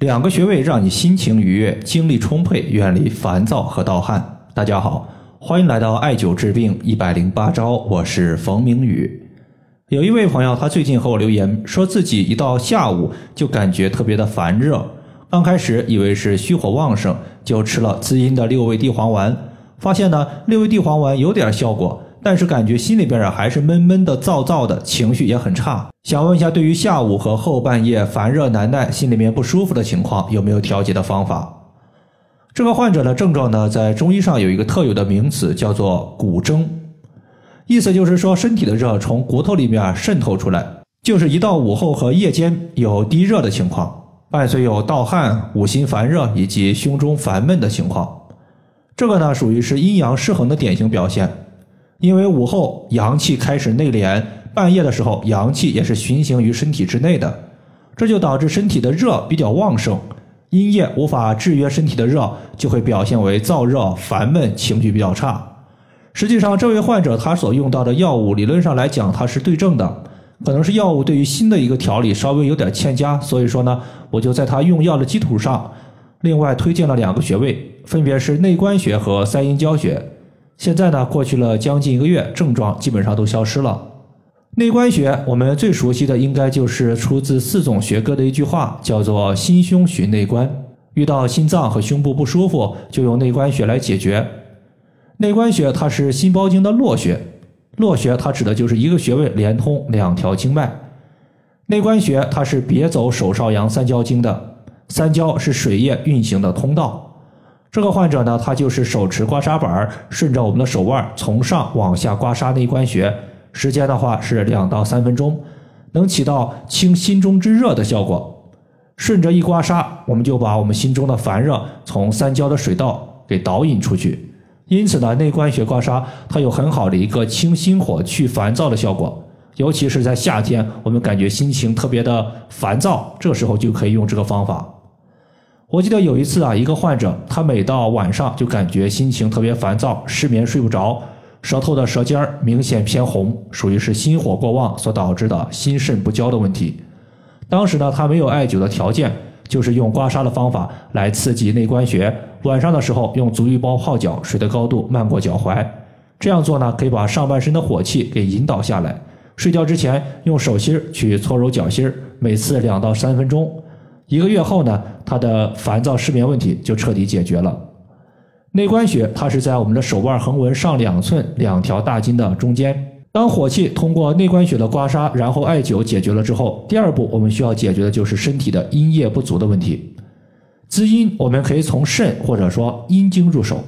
两个穴位让你心情愉悦、精力充沛、远离烦躁和盗汗。大家好，欢迎来到艾灸治病一百零八招，我是冯明宇。有一位朋友，他最近和我留言，说自己一到下午就感觉特别的烦热，刚开始以为是虚火旺盛，就吃了滋阴的六味地黄丸，发现呢六味地黄丸有点效果。但是感觉心里边啊还是闷闷的、燥燥的，情绪也很差。想问一下，对于下午和后半夜烦热难耐、心里面不舒服的情况，有没有调节的方法？这个患者的症状呢，在中医上有一个特有的名词，叫做骨蒸，意思就是说身体的热从骨头里面渗透出来，就是一到午后和夜间有低热的情况，伴随有盗汗、五心烦热以及胸中烦闷的情况。这个呢，属于是阴阳失衡的典型表现。因为午后阳气开始内敛，半夜的时候阳气也是循行于身体之内的，这就导致身体的热比较旺盛，阴液无法制约身体的热，就会表现为燥热、烦闷、情绪比较差。实际上，这位患者他所用到的药物，理论上来讲他是对症的，可能是药物对于新的一个调理稍微有点欠佳，所以说呢，我就在他用药的基础上，另外推荐了两个穴位，分别是内关穴和三阴交穴。现在呢，过去了将近一个月，症状基本上都消失了。内关穴，我们最熟悉的应该就是出自四种学科的一句话，叫做“心胸寻内关”。遇到心脏和胸部不舒服，就用内关穴来解决。内关穴它是心包经的络穴，络穴它指的就是一个穴位连通两条经脉。内关穴它是别走手少阳三焦经的，三焦是水液运行的通道。这个患者呢，他就是手持刮痧板，顺着我们的手腕从上往下刮痧内关穴，时间的话是两到三分钟，能起到清心中之热的效果。顺着一刮痧，我们就把我们心中的烦热从三焦的水道给导引出去。因此呢，内关穴刮痧它有很好的一个清心火、去烦躁的效果，尤其是在夏天，我们感觉心情特别的烦躁，这时候就可以用这个方法。我记得有一次啊，一个患者，他每到晚上就感觉心情特别烦躁，失眠睡不着，舌头的舌尖儿明显偏红，属于是心火过旺所导致的心肾不交的问题。当时呢，他没有艾灸的条件，就是用刮痧的方法来刺激内关穴。晚上的时候用足浴包泡脚，水的高度漫过脚踝，这样做呢，可以把上半身的火气给引导下来。睡觉之前用手心去搓揉脚心，每次两到三分钟。一个月后呢，他的烦躁失眠问题就彻底解决了。内关穴它是在我们的手腕横纹上两寸两条大筋的中间。当火气通过内关穴的刮痧，然后艾灸解决了之后，第二步我们需要解决的就是身体的阴液不足的问题。滋阴我们可以从肾或者说阴经入手。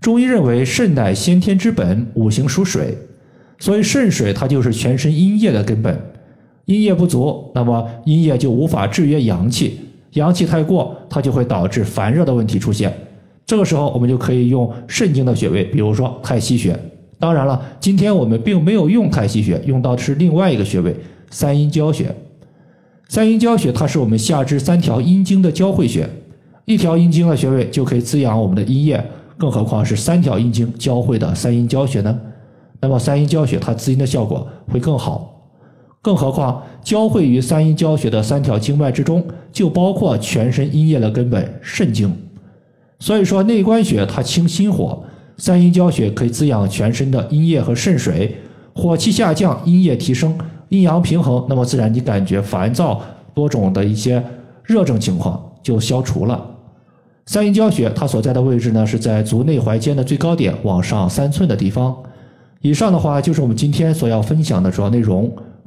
中医认为肾乃先天之本，五行属水，所以肾水它就是全身阴液的根本。阴液不足，那么阴液就无法制约阳气，阳气太过，它就会导致烦热的问题出现。这个时候，我们就可以用肾经的穴位，比如说太溪穴。当然了，今天我们并没有用太溪穴，用到的是另外一个穴位——三阴交穴。三阴交穴它是我们下肢三条阴经的交汇穴，一条阴经的穴位就可以滋养我们的阴液，更何况是三条阴经交汇的三阴交穴呢？那么三阴交穴它滋阴的效果会更好。更何况，交汇于三阴交穴的三条经脉之中，就包括全身阴液的根本肾经。所以说，内关穴它清心火，三阴交穴可以滋养全身的阴液和肾水，火气下降，阴液提升，阴阳平衡，那么自然你感觉烦躁多种的一些热症情况就消除了。三阴交穴它所在的位置呢，是在足内踝尖的最高点往上三寸的地方。以上的话就是我们今天所要分享的主要内容。